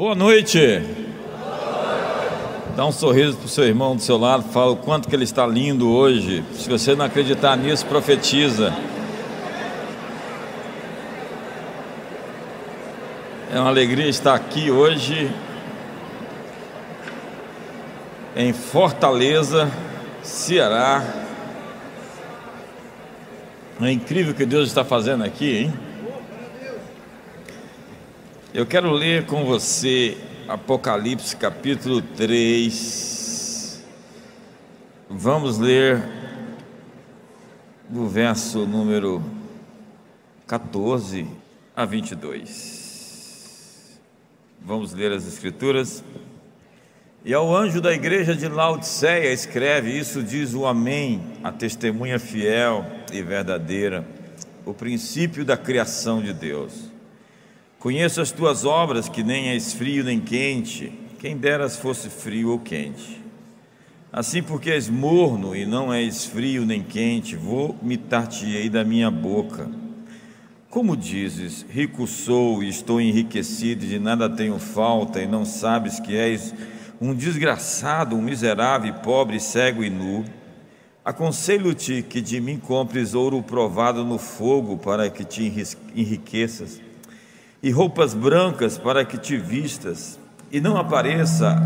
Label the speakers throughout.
Speaker 1: Boa noite. Dá um sorriso para o seu irmão do seu lado, fala o quanto que ele está lindo hoje. Se você não acreditar nisso, profetiza. É uma alegria estar aqui hoje em Fortaleza, Ceará. É incrível o que Deus está fazendo aqui, hein? Eu quero ler com você Apocalipse capítulo 3. Vamos ler do verso número 14 a 22. Vamos ler as Escrituras. E ao anjo da igreja de Laodiceia escreve: Isso diz o Amém, a testemunha fiel e verdadeira, o princípio da criação de Deus. Conheço as tuas obras, que nem és frio nem quente, quem deras fosse frio ou quente. Assim, porque és morno e não és frio nem quente, vomitar-te-ei da minha boca. Como dizes, rico sou e estou enriquecido, e de nada tenho falta, e não sabes que és um desgraçado, um miserável, pobre, cego e nu? Aconselho-te que de mim compres ouro provado no fogo, para que te enriqueças e roupas brancas para que te vistas, e não apareça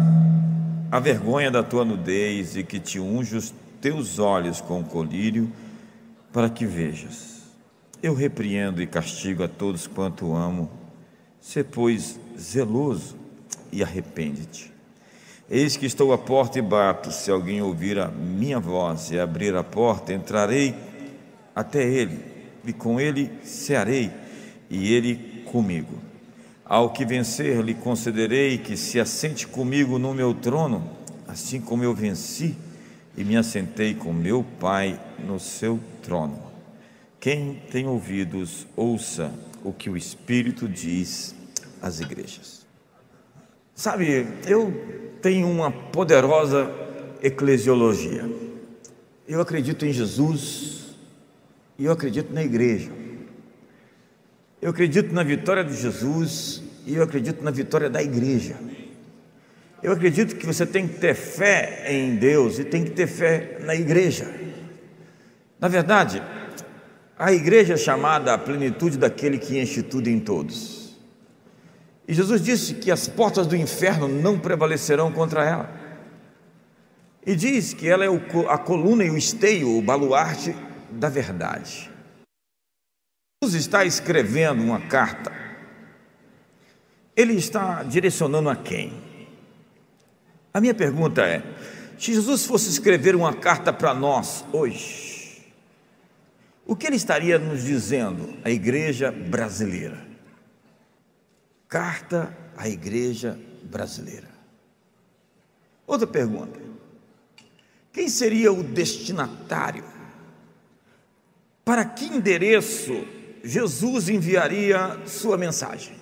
Speaker 1: a vergonha da tua nudez, e que te unja os teus olhos com colírio, para que vejas. Eu repreendo e castigo a todos quanto amo. Se, pois, zeloso e arrepende-te. Eis que estou à porta e bato. Se alguém ouvir a minha voz e abrir a porta, entrarei até ele, e com ele cearei, e ele comigo. Ao que vencer, lhe concederei que se assente comigo no meu trono, assim como eu venci e me assentei com meu Pai no seu trono. Quem tem ouvidos, ouça o que o Espírito diz às igrejas. Sabe, eu tenho uma poderosa eclesiologia. Eu acredito em Jesus e eu acredito na igreja. Eu acredito na vitória de Jesus e eu acredito na vitória da igreja. Eu acredito que você tem que ter fé em Deus e tem que ter fé na igreja. Na verdade, a igreja é chamada a plenitude daquele que enche tudo em todos. E Jesus disse que as portas do inferno não prevalecerão contra ela. E diz que ela é a coluna e o esteio, o baluarte da verdade. Jesus está escrevendo uma carta. Ele está direcionando a quem? A minha pergunta é: se Jesus fosse escrever uma carta para nós hoje, o que ele estaria nos dizendo à igreja brasileira? Carta à igreja brasileira. Outra pergunta: quem seria o destinatário? Para que endereço Jesus enviaria sua mensagem.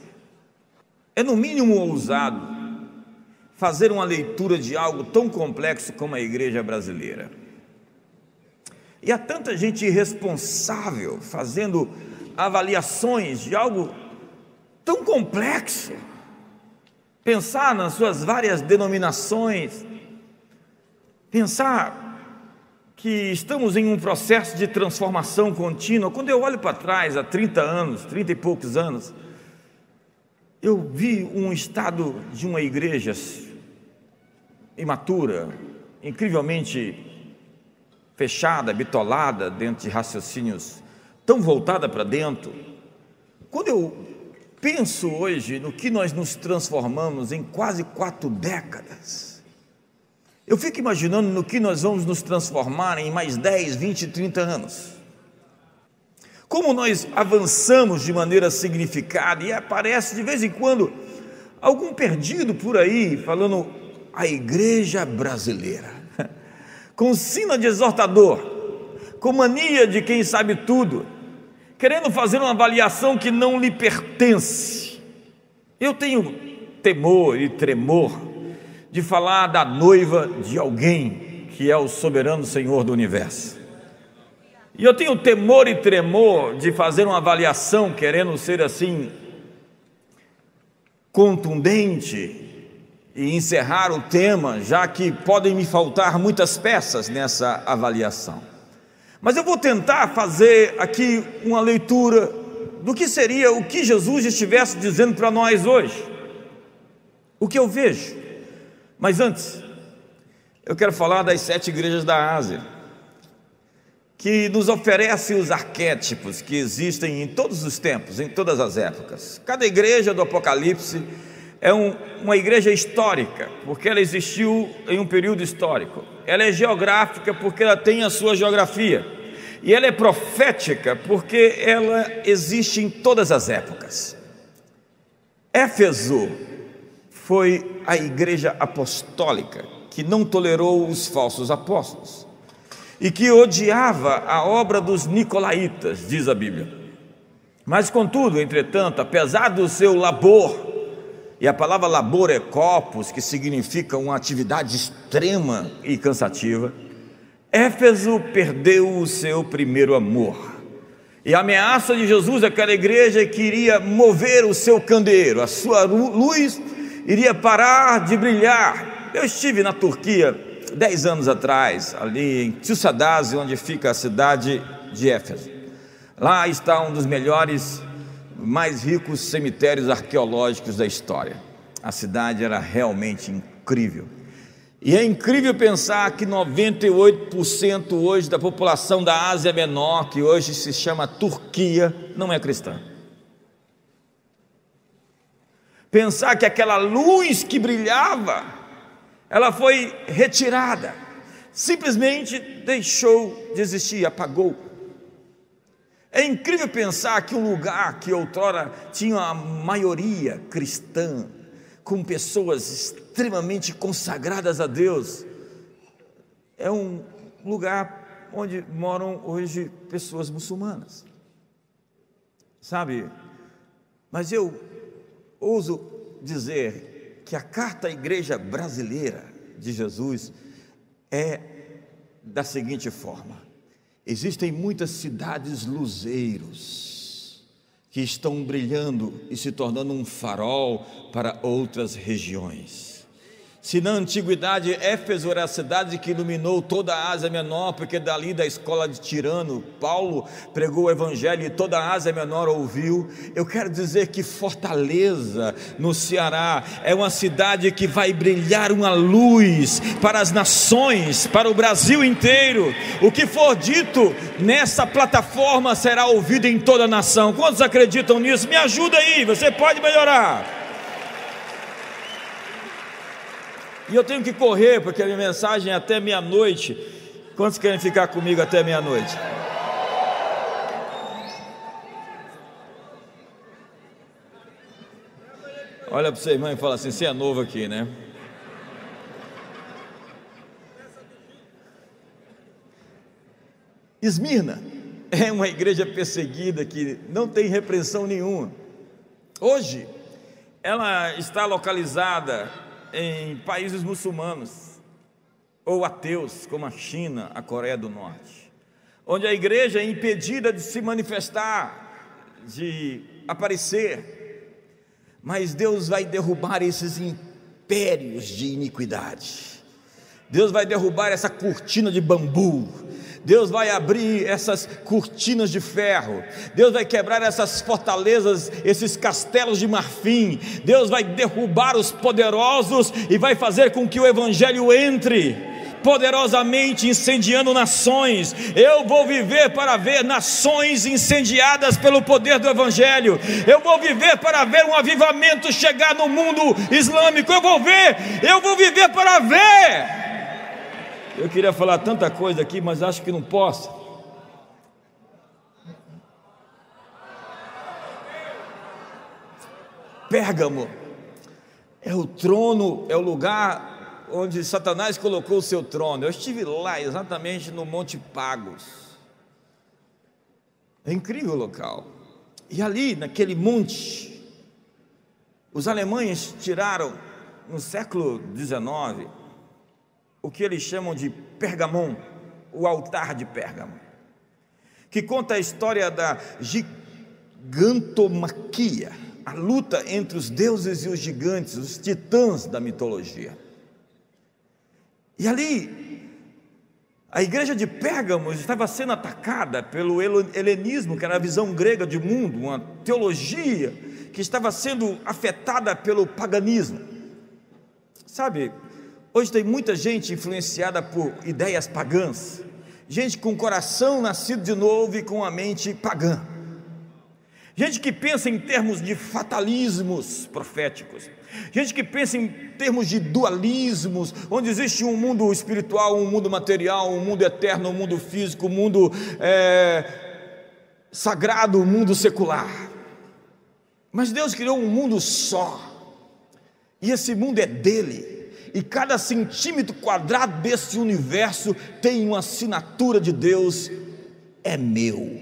Speaker 1: É no mínimo ousado fazer uma leitura de algo tão complexo como a igreja brasileira. E há tanta gente irresponsável fazendo avaliações de algo tão complexo. Pensar nas suas várias denominações, pensar que estamos em um processo de transformação contínua. Quando eu olho para trás, há 30 anos, 30 e poucos anos, eu vi um estado de uma igreja imatura, incrivelmente fechada, bitolada dentro de raciocínios tão voltada para dentro. Quando eu penso hoje no que nós nos transformamos em quase quatro décadas, eu fico imaginando no que nós vamos nos transformar em mais 10, 20, 30 anos. Como nós avançamos de maneira significada e aparece de vez em quando algum perdido por aí falando a igreja brasileira, com sina de exortador, com mania de quem sabe tudo, querendo fazer uma avaliação que não lhe pertence. Eu tenho temor e tremor de falar da noiva de alguém que é o soberano Senhor do universo. E eu tenho temor e tremor de fazer uma avaliação querendo ser assim contundente e encerrar o tema, já que podem me faltar muitas peças nessa avaliação. Mas eu vou tentar fazer aqui uma leitura do que seria o que Jesus estivesse dizendo para nós hoje. O que eu vejo. Mas antes, eu quero falar das sete igrejas da Ásia, que nos oferece os arquétipos que existem em todos os tempos, em todas as épocas. Cada igreja do Apocalipse é um, uma igreja histórica, porque ela existiu em um período histórico. Ela é geográfica, porque ela tem a sua geografia. E ela é profética, porque ela existe em todas as épocas. Éfeso foi a igreja apostólica que não tolerou os falsos apóstolos e que odiava a obra dos nicolaítas, diz a Bíblia. Mas, contudo, entretanto, apesar do seu labor e a palavra labor é corpus, que significa uma atividade extrema e cansativa. Éfeso perdeu o seu primeiro amor. E a ameaça de Jesus àquela igreja que iria mover o seu candeeiro, a sua luz iria parar de brilhar. Eu estive na Turquia dez anos atrás, ali em Tsusadase, onde fica a cidade de Éfeso. Lá está um dos melhores mais ricos cemitérios arqueológicos da história. A cidade era realmente incrível. E é incrível pensar que 98% hoje da população da Ásia Menor, que hoje se chama Turquia, não é cristã. Pensar que aquela luz que brilhava, ela foi retirada, simplesmente deixou de existir, apagou. É incrível pensar que um lugar que outrora tinha a maioria cristã, com pessoas extremamente consagradas a Deus, é um lugar onde moram hoje pessoas muçulmanas. Sabe? Mas eu ouso dizer que a carta à igreja brasileira de Jesus é da seguinte forma: Existem muitas cidades luzeiros que estão brilhando e se tornando um farol para outras regiões. Se na antiguidade Éfeso era a cidade que iluminou toda a Ásia Menor, porque dali da escola de Tirano, Paulo pregou o evangelho e toda a Ásia Menor ouviu. Eu quero dizer que Fortaleza, no Ceará, é uma cidade que vai brilhar uma luz para as nações, para o Brasil inteiro. O que for dito nessa plataforma será ouvido em toda a nação. Quantos acreditam nisso? Me ajuda aí, você pode melhorar. E eu tenho que correr, porque a minha mensagem é até meia-noite. Quantos querem ficar comigo até meia-noite? Olha para você, irmão, e fala assim: você é novo aqui, né? Esmirna é uma igreja perseguida que não tem repreensão nenhuma. Hoje, ela está localizada em países muçulmanos ou ateus, como a China, a Coreia do Norte, onde a igreja é impedida de se manifestar, de aparecer, mas Deus vai derrubar esses impérios de iniquidade. Deus vai derrubar essa cortina de bambu, Deus vai abrir essas cortinas de ferro, Deus vai quebrar essas fortalezas, esses castelos de marfim, Deus vai derrubar os poderosos e vai fazer com que o Evangelho entre poderosamente incendiando nações. Eu vou viver para ver nações incendiadas pelo poder do Evangelho. Eu vou viver para ver um avivamento chegar no mundo islâmico. Eu vou ver, eu vou viver para ver. Eu queria falar tanta coisa aqui, mas acho que não posso. Pérgamo é o trono, é o lugar onde Satanás colocou o seu trono. Eu estive lá, exatamente no Monte Pagos. É incrível o local. E ali, naquele monte, os alemães tiraram, no século XIX, o que eles chamam de Pergamon, o altar de Pérgamo, que conta a história da gigantomaquia, a luta entre os deuses e os gigantes, os titãs da mitologia. E ali, a igreja de Pérgamo estava sendo atacada pelo helenismo, que era a visão grega de mundo, uma teologia que estava sendo afetada pelo paganismo. Sabe, hoje tem muita gente influenciada por ideias pagãs, gente com o coração nascido de novo e com a mente pagã. Gente que pensa em termos de fatalismos proféticos, gente que pensa em termos de dualismos, onde existe um mundo espiritual, um mundo material, um mundo eterno, um mundo físico, um mundo é, sagrado, um mundo secular. Mas Deus criou um mundo só, e esse mundo é dele, e cada centímetro quadrado desse universo tem uma assinatura de Deus: é meu,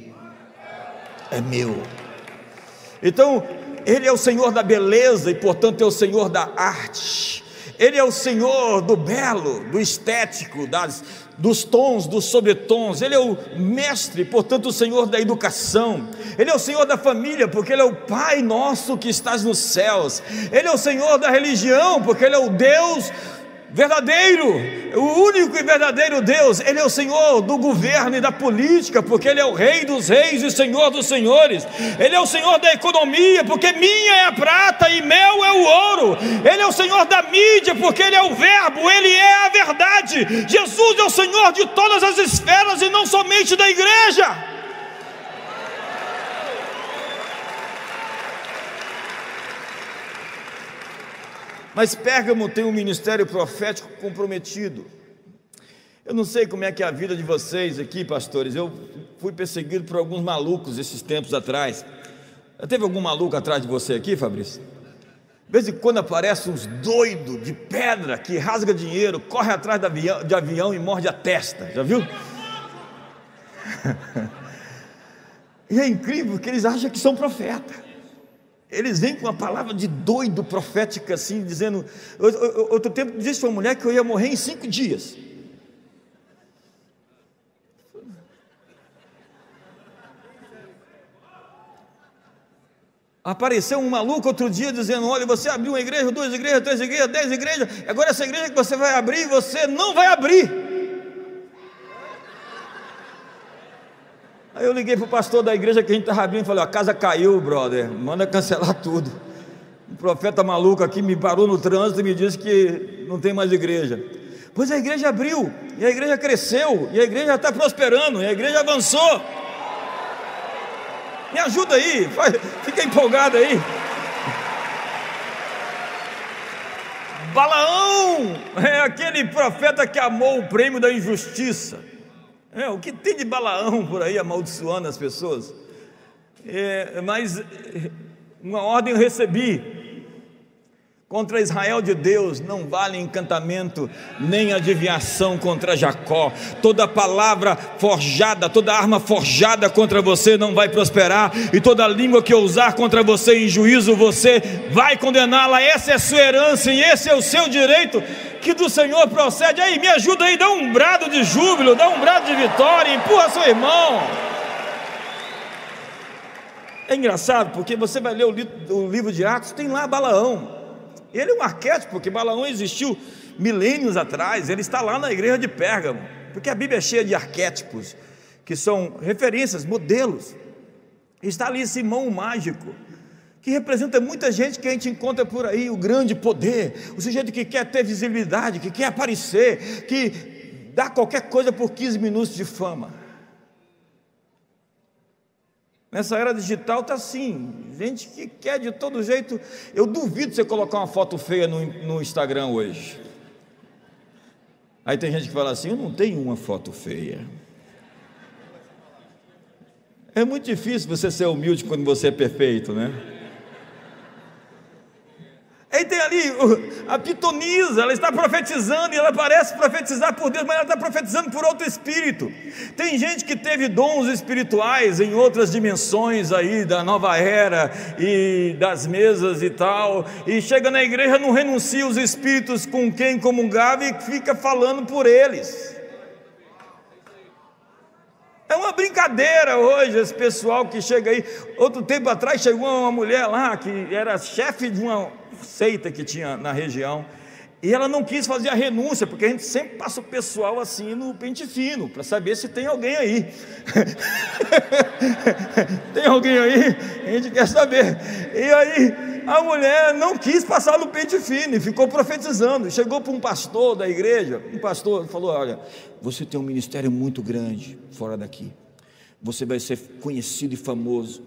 Speaker 1: é meu. Então, Ele é o Senhor da beleza e, portanto, é o Senhor da arte. Ele é o Senhor do belo, do estético, das, dos tons, dos sobretons. Ele é o mestre, portanto, o Senhor da educação. Ele é o Senhor da família, porque Ele é o Pai nosso que estás nos céus. Ele é o Senhor da religião, porque Ele é o Deus verdadeiro, o único e verdadeiro Deus, Ele é o Senhor do governo e da política, porque Ele é o Rei dos Reis e Senhor dos Senhores, Ele é o Senhor da economia, porque minha é a prata e meu é o ouro, Ele é o Senhor da mídia, porque Ele é o Verbo, Ele é a verdade, Jesus é o Senhor de todas as esferas e não somente da igreja. Mas Pérgamo tem um ministério profético comprometido. Eu não sei como é que é a vida de vocês aqui, pastores. Eu fui perseguido por alguns malucos esses tempos atrás. Teve algum maluco atrás de você aqui, Fabrício? De vez em quando aparece uns doidos de pedra que rasga dinheiro, corre atrás de avião, de avião e morde a testa. Já viu? e é incrível que eles acham que são profetas. Eles vêm com uma palavra de doido profética, assim, dizendo. Outro tempo disse uma mulher que eu ia morrer em cinco dias. Apareceu um maluco outro dia dizendo: Olha, você abriu uma igreja, duas igrejas, três igrejas, dez igrejas, agora essa igreja que você vai abrir, você não vai abrir. Aí eu liguei para o pastor da igreja que a gente estava abrindo e falei: a casa caiu, brother, manda cancelar tudo. Um profeta maluco aqui me parou no trânsito e me disse que não tem mais igreja. Pois a igreja abriu, e a igreja cresceu, e a igreja está prosperando, e a igreja avançou. Me ajuda aí, fica empolgado aí. Balaão é aquele profeta que amou o prêmio da injustiça. É, o que tem de Balaão por aí amaldiçoando as pessoas? É, mas uma ordem eu recebi. Contra Israel de Deus não vale encantamento nem adivinhação contra Jacó. Toda palavra forjada, toda arma forjada contra você não vai prosperar, e toda língua que usar contra você em juízo, você vai condená-la. Essa é sua herança e esse é o seu direito que do Senhor procede. Aí, me ajuda aí, dá um brado de júbilo, dá um brado de vitória, empurra seu irmão. É engraçado porque você vai ler o livro de Atos, tem lá Balaão. Ele é um arquétipo, porque Balaão existiu milênios atrás, ele está lá na igreja de Pérgamo, porque a Bíblia é cheia de arquétipos, que são referências, modelos. Está ali Simão o mágico, que representa muita gente que a gente encontra por aí, o grande poder, o sujeito que quer ter visibilidade, que quer aparecer, que dá qualquer coisa por 15 minutos de fama. Nessa era digital está assim, gente que quer de todo jeito. Eu duvido você colocar uma foto feia no, no Instagram hoje. Aí tem gente que fala assim: eu não tenho uma foto feia. É muito difícil você ser humilde quando você é perfeito, né? Aí tem ali a pitonisa, ela está profetizando e ela parece profetizar por Deus, mas ela está profetizando por outro espírito. Tem gente que teve dons espirituais em outras dimensões aí da nova era e das mesas e tal, e chega na igreja não renuncia os espíritos com quem comungava e fica falando por eles. É uma brincadeira hoje, esse pessoal que chega aí. Outro tempo atrás chegou uma mulher lá que era chefe de uma seita que tinha na região. E ela não quis fazer a renúncia, porque a gente sempre passa o pessoal assim no pente fino, para saber se tem alguém aí. tem alguém aí? A gente quer saber. E aí, a mulher não quis passar no pente fino e ficou profetizando. Chegou para um pastor da igreja, um pastor falou: Olha, você tem um ministério muito grande fora daqui. Você vai ser conhecido e famoso.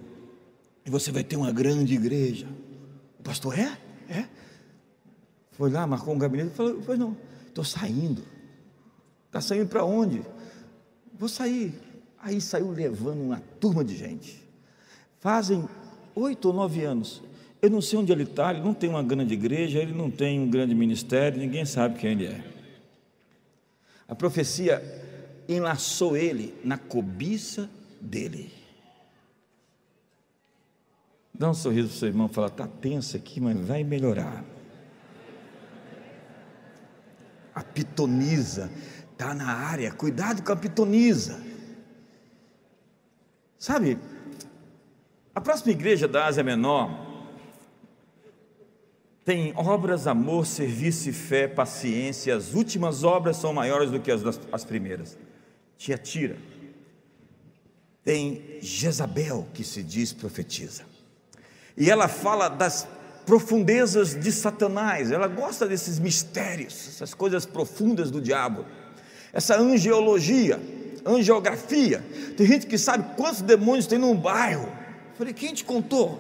Speaker 1: E você vai ter uma grande igreja. O pastor é? É. Foi lá, marcou um gabinete e falou: Pois não, estou saindo. Está saindo para onde? Vou sair. Aí saiu levando uma turma de gente. Fazem oito ou nove anos. Eu não sei onde ele está, ele não tem uma grande igreja, ele não tem um grande ministério, ninguém sabe quem ele é. A profecia enlaçou ele na cobiça dele. Dá um sorriso para o seu irmão e fala: está tenso aqui, mas vai melhorar. A pitonisa está na área, cuidado com a pitonisa. Sabe, a próxima igreja da Ásia Menor tem obras, amor, serviço e fé, paciência. As últimas obras são maiores do que as, as primeiras. Tiatira. Tem Jezabel, que se diz profetiza. E ela fala das profundezas de Satanás, ela gosta desses mistérios, essas coisas profundas do diabo, essa angeologia, angiografia. Tem gente que sabe quantos demônios tem num bairro. Eu falei, quem te contou?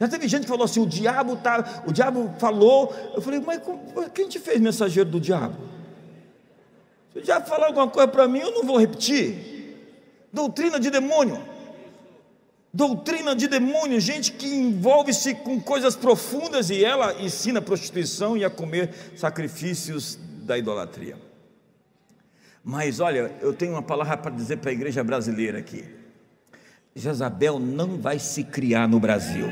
Speaker 1: Já teve gente que falou assim: o diabo tá, o diabo falou. Eu falei, mas quem te fez mensageiro do diabo? Se o diabo falar alguma coisa para mim, eu não vou repetir. Doutrina de demônio. Doutrina de demônio, gente que envolve-se com coisas profundas e ela ensina a prostituição e a comer sacrifícios da idolatria. Mas olha, eu tenho uma palavra para dizer para a igreja brasileira aqui. Jezabel não vai se criar no Brasil.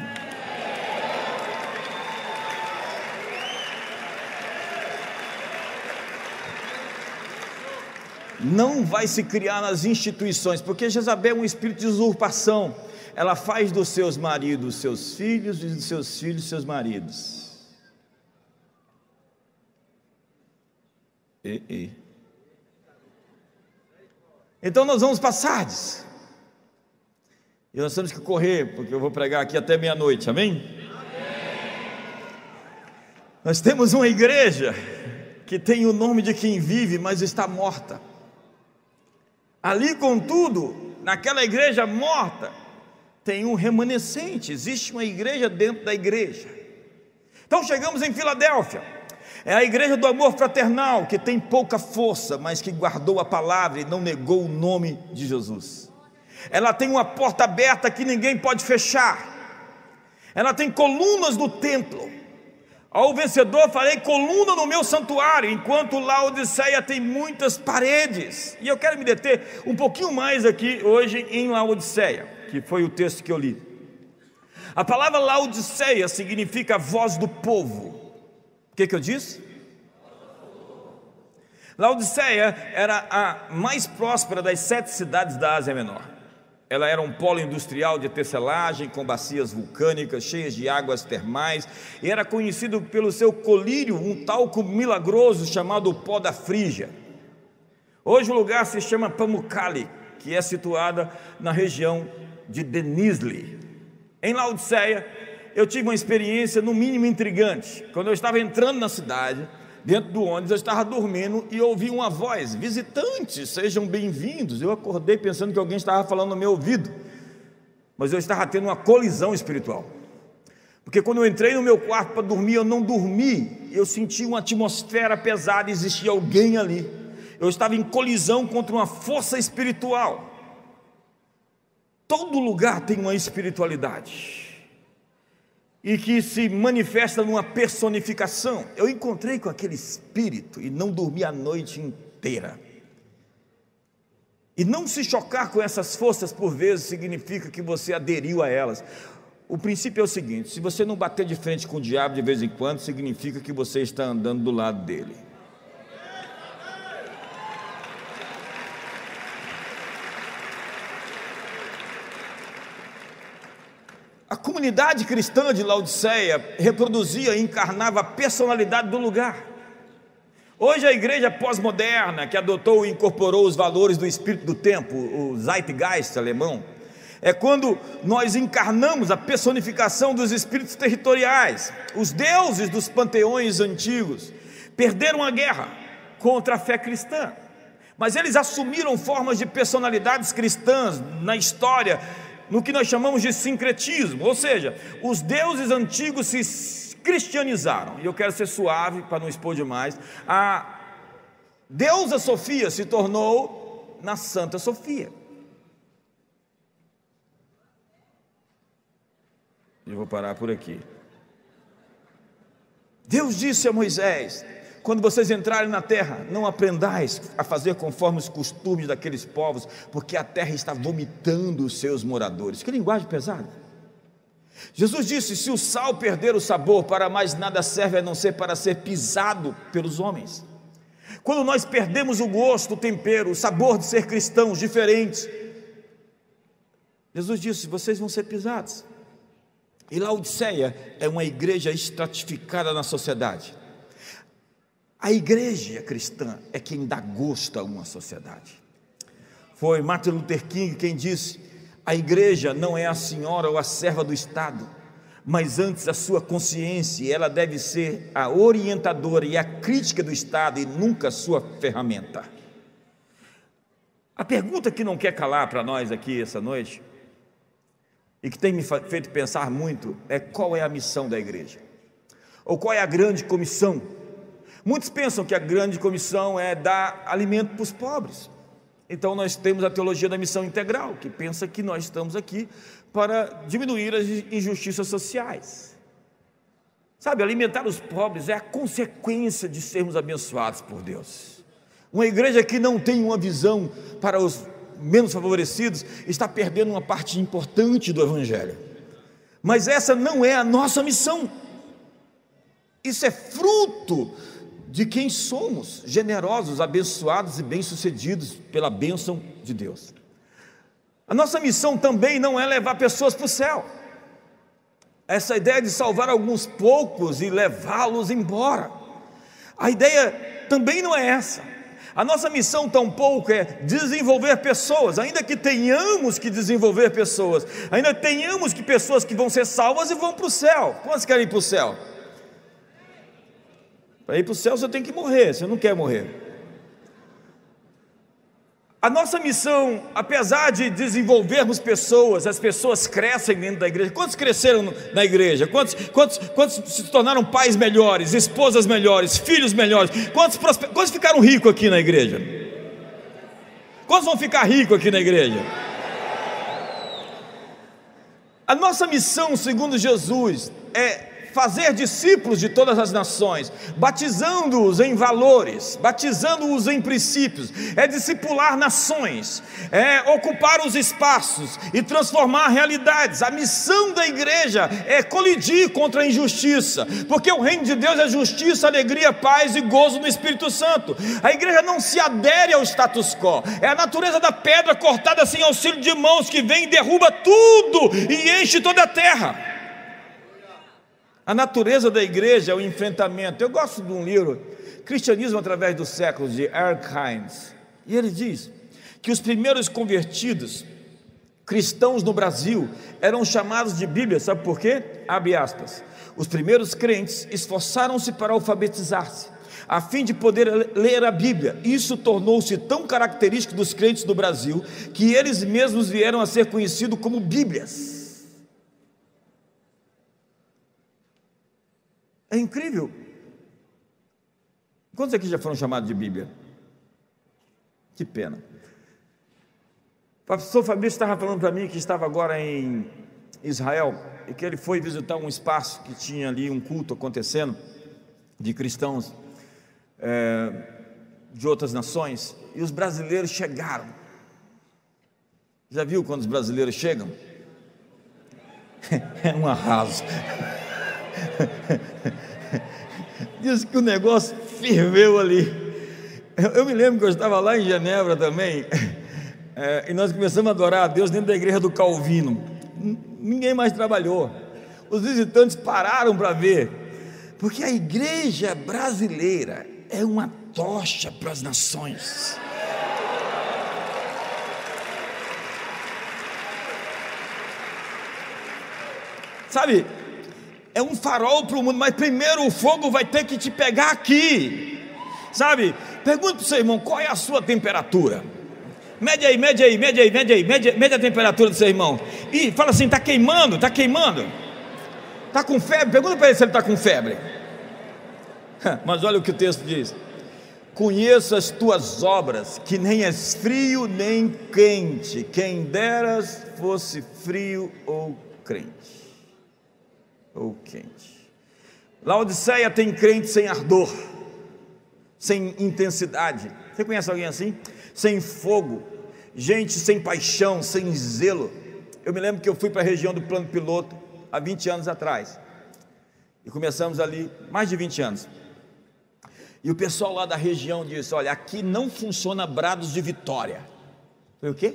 Speaker 1: Não vai se criar nas instituições, porque Jezabel é um espírito de usurpação ela faz dos seus maridos seus filhos e dos seus filhos seus maridos. E, e. Então nós vamos para Sardes. E nós temos que correr, porque eu vou pregar aqui até meia-noite, amém? amém? Nós temos uma igreja que tem o nome de quem vive, mas está morta. Ali, contudo, naquela igreja morta, tem um remanescente, existe uma igreja dentro da igreja. Então chegamos em Filadélfia, é a igreja do amor fraternal, que tem pouca força, mas que guardou a palavra e não negou o nome de Jesus. Ela tem uma porta aberta que ninguém pode fechar, ela tem colunas do templo. Ao vencedor farei coluna no meu santuário, enquanto Laodiceia tem muitas paredes. E eu quero me deter um pouquinho mais aqui hoje em Laodiceia que foi o texto que eu li. A palavra Laodiceia significa voz do povo. O que, que eu disse? Laodiceia era a mais próspera das sete cidades da Ásia Menor. Ela era um polo industrial de tecelagem com bacias vulcânicas cheias de águas termais e era conhecido pelo seu colírio, um talco milagroso chamado pó da Frígia. Hoje o lugar se chama Pamukkale, que é situada na região de Denizli. Em Laodiceia, eu tive uma experiência no mínimo intrigante. Quando eu estava entrando na cidade, dentro do ônibus, eu estava dormindo e ouvi uma voz: Visitantes, sejam bem-vindos. Eu acordei pensando que alguém estava falando no meu ouvido, mas eu estava tendo uma colisão espiritual. Porque quando eu entrei no meu quarto para dormir, eu não dormi, eu senti uma atmosfera pesada, existia alguém ali. Eu estava em colisão contra uma força espiritual. Todo lugar tem uma espiritualidade e que se manifesta numa personificação. Eu encontrei com aquele espírito e não dormi a noite inteira. E não se chocar com essas forças por vezes significa que você aderiu a elas. O princípio é o seguinte: se você não bater de frente com o diabo de vez em quando, significa que você está andando do lado dele. A comunidade cristã de Laodiceia reproduzia e encarnava a personalidade do lugar. Hoje a igreja pós-moderna, que adotou e incorporou os valores do espírito do tempo, o Zeitgeist alemão, é quando nós encarnamos a personificação dos espíritos territoriais. Os deuses dos panteões antigos perderam a guerra contra a fé cristã, mas eles assumiram formas de personalidades cristãs na história, no que nós chamamos de sincretismo, ou seja, os deuses antigos se cristianizaram, e eu quero ser suave para não expor demais. A deusa Sofia se tornou na Santa Sofia. Eu vou parar por aqui. Deus disse a Moisés: quando vocês entrarem na terra, não aprendais a fazer conforme os costumes daqueles povos, porque a terra está vomitando os seus moradores. Que linguagem pesada. Jesus disse: se o sal perder o sabor, para mais nada serve a não ser para ser pisado pelos homens. Quando nós perdemos o gosto, o tempero, o sabor de ser cristãos diferentes, Jesus disse: vocês vão ser pisados. E Laodiceia é uma igreja estratificada na sociedade. A igreja cristã é quem dá gosto a uma sociedade. Foi Martin Luther King quem disse: a igreja não é a senhora ou a serva do Estado, mas antes a sua consciência, ela deve ser a orientadora e a crítica do Estado e nunca sua ferramenta. A pergunta que não quer calar para nós aqui essa noite e que tem me feito pensar muito é qual é a missão da igreja, ou qual é a grande comissão. Muitos pensam que a grande comissão é dar alimento para os pobres. Então nós temos a teologia da missão integral, que pensa que nós estamos aqui para diminuir as injustiças sociais. Sabe, alimentar os pobres é a consequência de sermos abençoados por Deus. Uma igreja que não tem uma visão para os menos favorecidos, está perdendo uma parte importante do Evangelho. Mas essa não é a nossa missão. Isso é fruto de quem somos, generosos, abençoados e bem-sucedidos pela bênção de Deus. A nossa missão também não é levar pessoas para o céu. Essa ideia de salvar alguns poucos e levá-los embora. A ideia também não é essa. A nossa missão tampouco é desenvolver pessoas, ainda que tenhamos que desenvolver pessoas, ainda tenhamos que pessoas que vão ser salvas e vão para o céu. Quantos querem ir para o céu? Para ir para o céu você tem que morrer, você não quer morrer. A nossa missão, apesar de desenvolvermos pessoas, as pessoas crescem dentro da igreja. Quantos cresceram na igreja? Quantos, quantos, quantos se tornaram pais melhores, esposas melhores, filhos melhores? Quantos, quantos ficaram ricos aqui na igreja? Quantos vão ficar ricos aqui na igreja? A nossa missão, segundo Jesus, é fazer discípulos de todas as nações, batizando-os em valores, batizando-os em princípios, é discipular nações, é ocupar os espaços e transformar realidades. A missão da igreja é colidir contra a injustiça, porque o reino de Deus é justiça, alegria, paz e gozo no Espírito Santo. A igreja não se adere ao status quo, é a natureza da pedra cortada sem auxílio de mãos que vem e derruba tudo e enche toda a terra. A natureza da igreja é o enfrentamento. Eu gosto de um livro, Cristianismo através dos séculos, de Eric Hines. E ele diz que os primeiros convertidos, cristãos no Brasil, eram chamados de Bíblia, sabe por quê? Abre aspas. Os primeiros crentes esforçaram-se para alfabetizar-se, a fim de poder ler a Bíblia. Isso tornou-se tão característico dos crentes do Brasil que eles mesmos vieram a ser conhecidos como Bíblias. É incrível. Quantos aqui já foram chamados de Bíblia? Que pena. O pastor Fabrício estava falando para mim que estava agora em Israel e que ele foi visitar um espaço que tinha ali um culto acontecendo de cristãos é, de outras nações e os brasileiros chegaram. Já viu quando os brasileiros chegam? É um arraso. Diz que o negócio ferveu ali. Eu, me lembro que eu estava lá em Genebra também, é, e nós começamos a adorar a Deus dentro da igreja do Calvino. ninguém mais trabalhou. Os visitantes pararam para ver, porque a igreja brasileira é uma tocha para as nações. Sabe, é um farol para o mundo, mas primeiro o fogo vai ter que te pegar aqui. Sabe, pergunta para o seu irmão qual é a sua temperatura. Mede aí, mede aí, mede aí, mede aí, mede, mede a temperatura do seu irmão. E fala assim: está queimando, está queimando. Está com febre? Pergunta para ele se ele está com febre. Mas olha o que o texto diz: Conheço as tuas obras, que nem és frio nem quente, quem deras fosse frio ou crente, ou quente. Laodiceia tem crente sem ardor, sem intensidade. Você conhece alguém assim? sem fogo, gente sem paixão, sem zelo. Eu me lembro que eu fui para a região do plano piloto há 20 anos atrás. E começamos ali, mais de 20 anos. E o pessoal lá da região disse: Olha, aqui não funciona brados de vitória. Foi o quê?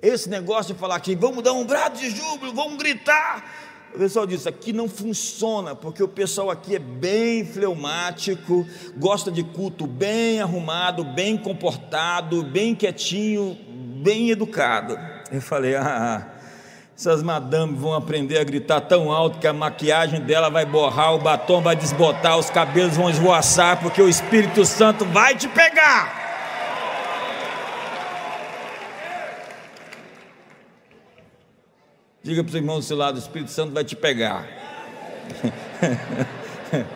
Speaker 1: Esse negócio de falar aqui, vamos dar um brado de júbilo, vamos gritar. O pessoal disse: aqui não funciona, porque o pessoal aqui é bem fleumático, gosta de culto bem arrumado, bem comportado, bem quietinho, bem educado. Eu falei: ah, essas madames vão aprender a gritar tão alto que a maquiagem dela vai borrar, o batom vai desbotar, os cabelos vão esvoaçar, porque o Espírito Santo vai te pegar. Diga para os irmãos do seu lado: o Espírito Santo vai te pegar.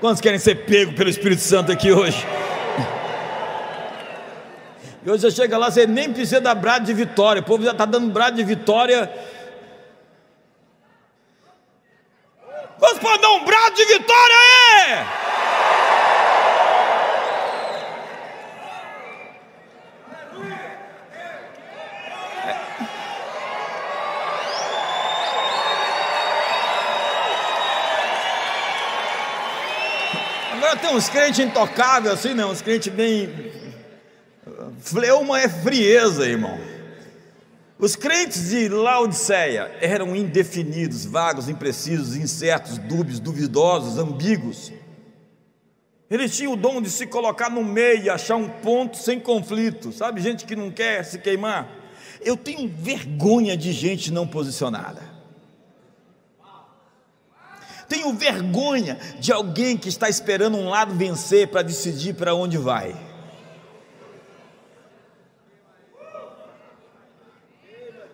Speaker 1: Quantos querem ser pego pelo Espírito Santo aqui hoje? E hoje você chega lá, você nem precisa dar brado de vitória. O povo já está dando brado de vitória. Quantos podem dar um brado de vitória aí? Tem uns crentes intocáveis assim, né? Uns crentes bem. Fleuma é frieza, irmão. Os crentes de Laodiceia eram indefinidos, vagos, imprecisos, incertos, dúbios, duvidosos, ambíguos. Eles tinham o dom de se colocar no meio e achar um ponto sem conflito. Sabe, gente que não quer se queimar? Eu tenho vergonha de gente não posicionada. Tenho vergonha de alguém que está esperando um lado vencer para decidir para onde vai.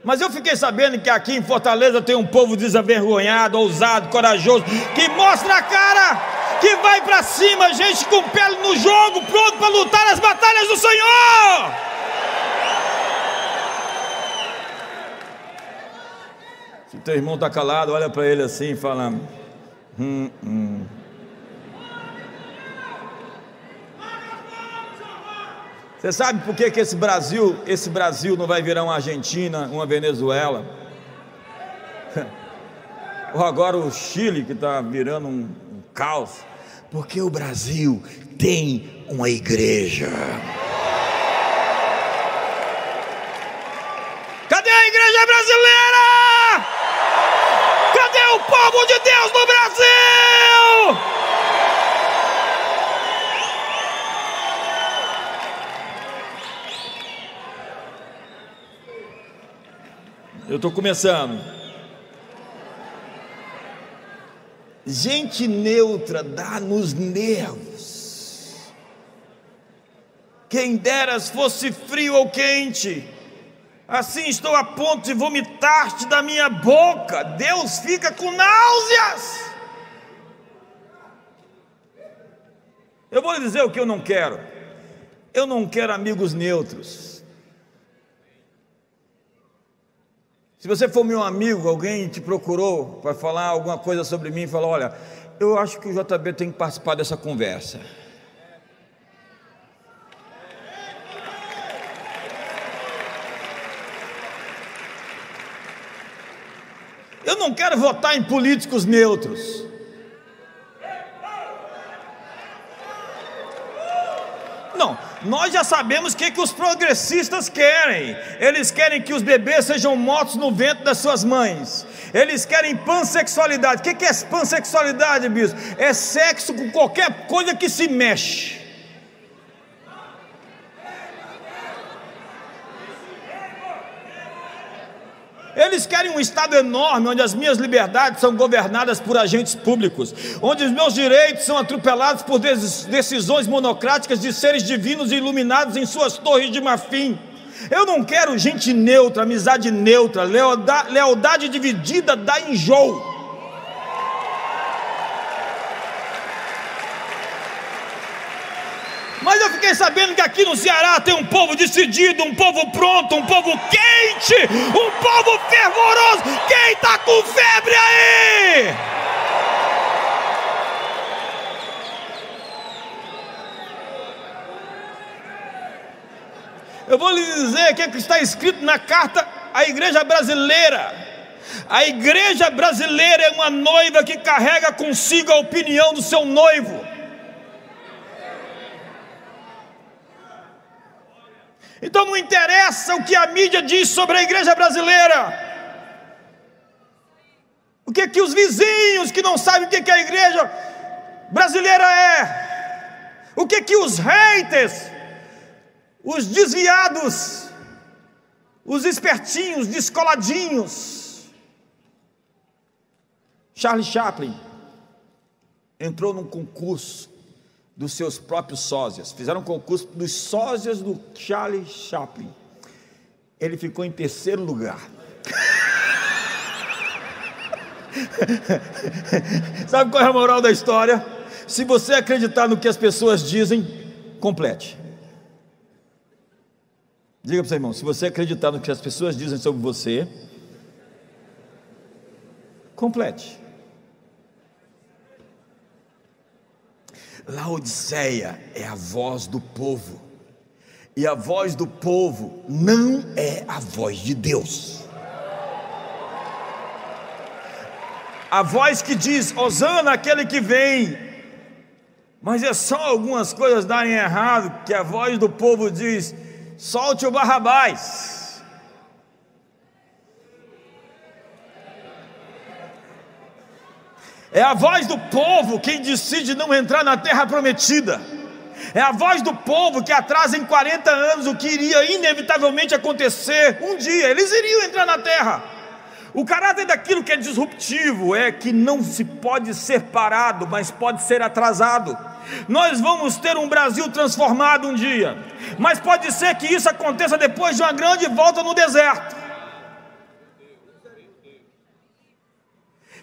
Speaker 1: Mas eu fiquei sabendo que aqui em Fortaleza tem um povo desavergonhado, ousado, corajoso, que mostra a cara, que vai para cima, gente com pele no jogo, pronto para lutar as batalhas do Senhor. Se teu irmão está calado, olha para ele assim, falando. Hum, hum. Você sabe por que, que esse Brasil, esse Brasil não vai virar uma Argentina, uma Venezuela? Ou agora o Chile que está virando um, um caos? Porque o Brasil tem uma igreja. Cadê a igreja brasileira? Cadê o povo de Deus no Brasil? Eu estou começando. Gente neutra dá nos nervos. Quem deras fosse frio ou quente assim estou a ponto de vomitar-te da minha boca. Deus fica com náuseas. Eu vou dizer o que eu não quero. Eu não quero amigos neutros. Se você for meu amigo, alguém te procurou para falar alguma coisa sobre mim falou: Olha, eu acho que o JB tem que participar dessa conversa. Eu não quero votar em políticos neutros. Não, nós já sabemos o que, que os progressistas querem. Eles querem que os bebês sejam mortos no ventre das suas mães. Eles querem pansexualidade. O que, que é pansexualidade, bispo? É sexo com qualquer coisa que se mexe. Eles querem um Estado enorme, onde as minhas liberdades são governadas por agentes públicos, onde os meus direitos são atropelados por decisões monocráticas de seres divinos iluminados em suas torres de marfim. Eu não quero gente neutra, amizade neutra, lealdade, lealdade dividida dá enjoo. Fiquei sabendo que aqui no Ceará tem um povo decidido, um povo pronto, um povo quente, um povo fervoroso. Quem está com febre aí? Eu vou lhe dizer o que, é que está escrito na carta à igreja brasileira. A igreja brasileira é uma noiva que carrega consigo a opinião do seu noivo. Então não interessa o que a mídia diz sobre a igreja brasileira. O que que os vizinhos que não sabem o que que a igreja brasileira é? O que que os haters, os desviados, os espertinhos, descoladinhos. Charlie Chaplin entrou num concurso dos seus próprios sósias. Fizeram um concurso dos sósias do Charlie Chaplin. Ele ficou em terceiro lugar. Sabe qual é a moral da história? Se você acreditar no que as pessoas dizem, complete. Diga para o seu irmão: se você acreditar no que as pessoas dizem sobre você, complete. Laodiceia é a voz do povo, e a voz do povo não é a voz de Deus. A voz que diz: Osana, aquele que vem, mas é só algumas coisas darem errado, que a voz do povo diz: solte o Barrabás. É a voz do povo quem decide não entrar na terra prometida. É a voz do povo que atrasa em 40 anos o que iria inevitavelmente acontecer um dia. Eles iriam entrar na terra. O caráter daquilo que é disruptivo é que não se pode ser parado, mas pode ser atrasado. Nós vamos ter um Brasil transformado um dia, mas pode ser que isso aconteça depois de uma grande volta no deserto.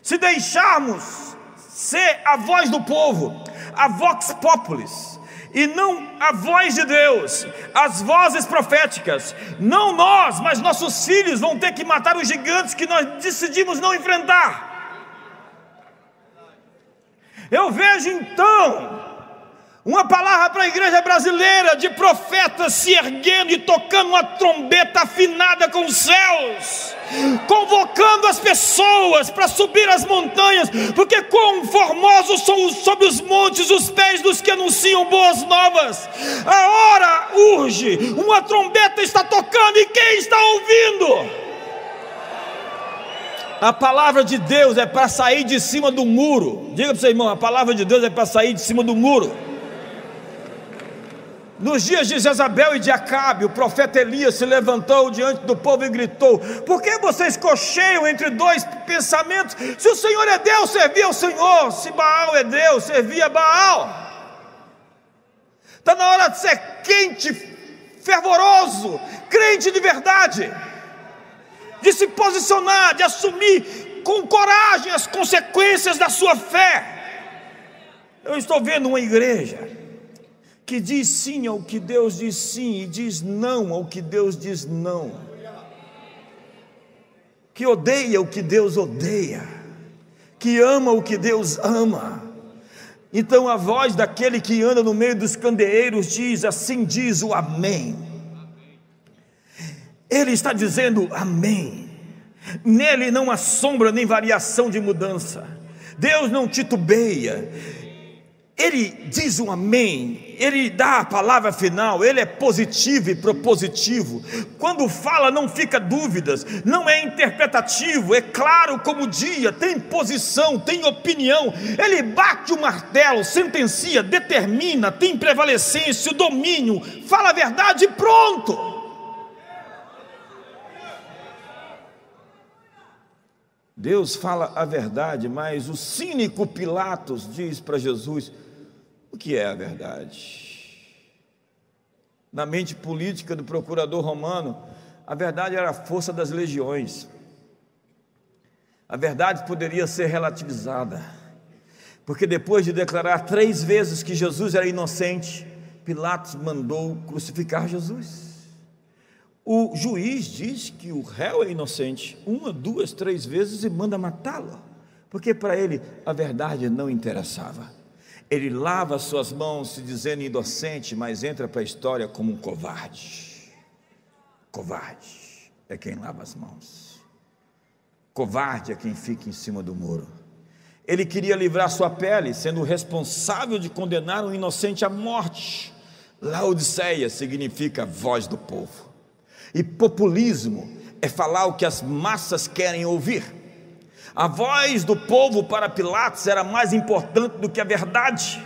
Speaker 1: Se deixarmos ser a voz do povo, a vox populis, e não a voz de Deus, as vozes proféticas, não nós, mas nossos filhos vão ter que matar os gigantes que nós decidimos não enfrentar. Eu vejo então uma palavra para a igreja brasileira de profetas se erguendo e tocando uma trombeta afinada com os céus, convocando as pessoas para subir as montanhas, porque quão formosos são sobre os montes os pés dos que anunciam boas novas. A hora urge, uma trombeta está tocando e quem está ouvindo? A palavra de Deus é para sair de cima do muro. Diga para o seu irmão: a palavra de Deus é para sair de cima do muro. Nos dias de Jezabel e de Acabe, o profeta Elias se levantou diante do povo e gritou: Por que vocês cocheiam entre dois pensamentos? Se o Senhor é Deus, servia ao Senhor, se Baal é Deus, servia Baal. Está na hora de ser quente, fervoroso, crente de verdade, de se posicionar, de assumir com coragem as consequências da sua fé. Eu estou vendo uma igreja que diz sim ao que Deus diz sim e diz não ao que Deus diz não, que odeia o que Deus odeia, que ama o que Deus ama. Então a voz daquele que anda no meio dos candeeiros diz: Assim diz o Amém. Ele está dizendo Amém. Nele não há sombra nem variação de mudança. Deus não titubeia, ele diz um amém, ele dá a palavra final, ele é positivo e propositivo. Quando fala, não fica dúvidas, não é interpretativo, é claro como o dia, tem posição, tem opinião. Ele bate o martelo, sentencia, determina, tem prevalecência, domínio, fala a verdade e pronto. Deus fala a verdade, mas o cínico Pilatos diz para Jesus: o que é a verdade? Na mente política do procurador romano, a verdade era a força das legiões. A verdade poderia ser relativizada, porque depois de declarar três vezes que Jesus era inocente, Pilatos mandou crucificar Jesus. O juiz diz que o réu é inocente, uma, duas, três vezes e manda matá-lo, porque para ele a verdade não interessava. Ele lava suas mãos se dizendo inocente, mas entra para a história como um covarde. Covarde é quem lava as mãos. Covarde é quem fica em cima do muro. Ele queria livrar sua pele, sendo responsável de condenar um inocente à morte. Laodiceia significa voz do povo. E populismo é falar o que as massas querem ouvir. A voz do povo para Pilatos era mais importante do que a verdade.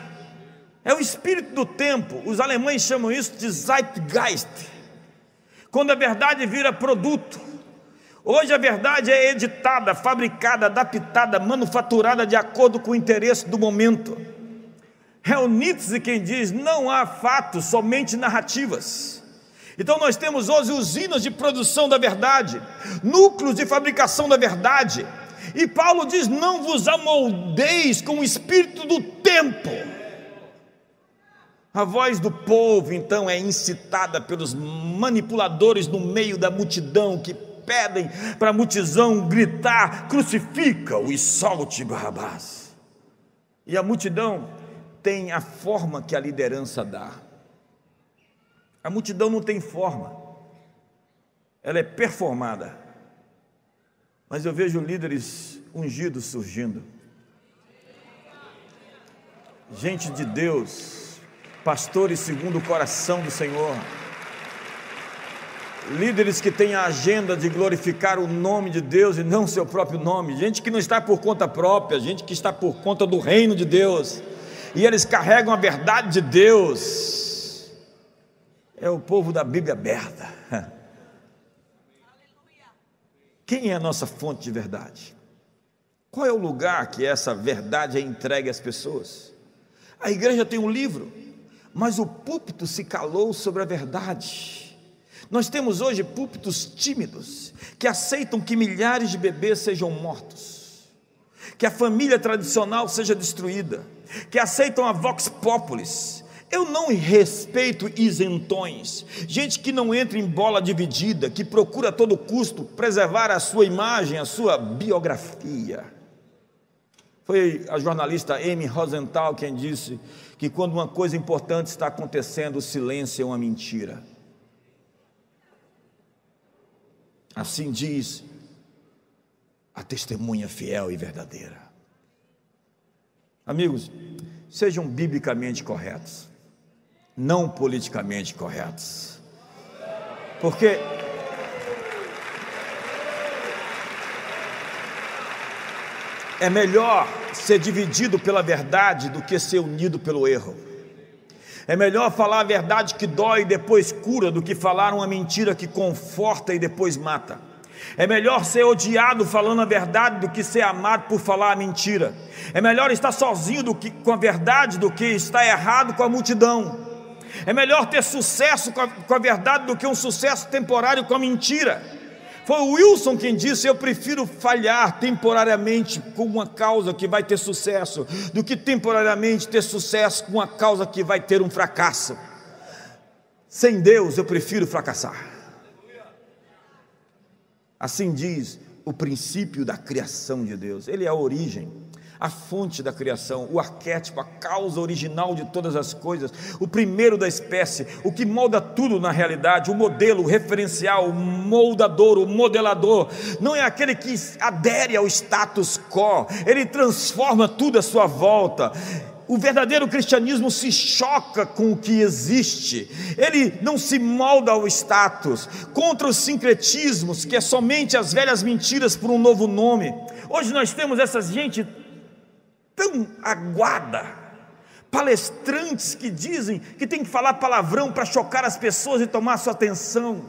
Speaker 1: É o espírito do tempo. Os alemães chamam isso de Zeitgeist. Quando a verdade vira produto. Hoje a verdade é editada, fabricada, adaptada, manufaturada de acordo com o interesse do momento. É Nietzsche quem diz: não há fatos, somente narrativas. Então nós temos hoje usinas de produção da verdade, núcleos de fabricação da verdade, e Paulo diz: Não vos amoldeis com o espírito do tempo. A voz do povo, então, é incitada pelos manipuladores no meio da multidão que pedem para a multidão gritar: crucifica-o e solte Barrabás. E a multidão tem a forma que a liderança dá. A multidão não tem forma, ela é performada mas eu vejo líderes ungidos surgindo. Gente de Deus, pastores segundo o coração do Senhor, líderes que têm a agenda de glorificar o nome de Deus e não seu próprio nome, gente que não está por conta própria, gente que está por conta do reino de Deus, e eles carregam a verdade de Deus. É o povo da Bíblia aberta. Quem é a nossa fonte de verdade? Qual é o lugar que essa verdade é entregue às pessoas? A igreja tem um livro, mas o púlpito se calou sobre a verdade. Nós temos hoje púlpitos tímidos que aceitam que milhares de bebês sejam mortos, que a família tradicional seja destruída, que aceitam a vox populis, eu não respeito isentões, gente que não entra em bola dividida, que procura a todo custo preservar a sua imagem, a sua biografia. Foi a jornalista Amy Rosenthal quem disse que quando uma coisa importante está acontecendo, o silêncio é uma mentira. Assim diz a testemunha fiel e verdadeira. Amigos, sejam biblicamente corretos não politicamente corretos. Porque é melhor ser dividido pela verdade do que ser unido pelo erro. É melhor falar a verdade que dói e depois cura do que falar uma mentira que conforta e depois mata. É melhor ser odiado falando a verdade do que ser amado por falar a mentira. É melhor estar sozinho do que, com a verdade do que estar errado com a multidão. É melhor ter sucesso com a, com a verdade do que um sucesso temporário com a mentira. Foi o Wilson quem disse: Eu prefiro falhar temporariamente com uma causa que vai ter sucesso, do que temporariamente ter sucesso com uma causa que vai ter um fracasso. Sem Deus, eu prefiro fracassar. Assim diz o princípio da criação de Deus, ele é a origem a fonte da criação, o arquétipo, a causa original de todas as coisas, o primeiro da espécie, o que molda tudo na realidade, o modelo, o referencial, o moldador, o modelador, não é aquele que adere ao status quo, ele transforma tudo à sua volta. o verdadeiro cristianismo se choca com o que existe, ele não se molda ao status, contra os sincretismos, que é somente as velhas mentiras por um novo nome. Hoje nós temos essa gente tão aguada, palestrantes que dizem que tem que falar palavrão para chocar as pessoas e tomar sua atenção.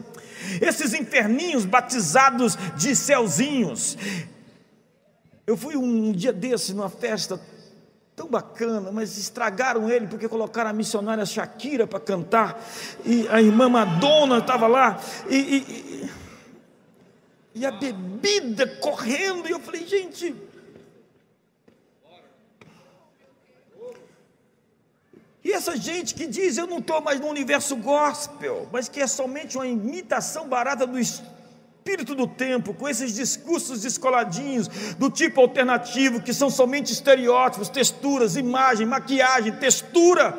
Speaker 1: Esses inferninhos batizados de céuzinhos. Eu fui um dia desse numa festa tão bacana, mas estragaram ele porque colocaram a missionária Shakira para cantar, e a irmã Madonna estava lá, e, e, e, a bebida correndo, e eu falei, gente. E essa gente que diz, eu não estou mais no universo gospel, mas que é somente uma imitação barata do espírito do tempo, com esses discursos descoladinhos, do tipo alternativo, que são somente estereótipos, texturas, imagem, maquiagem, textura,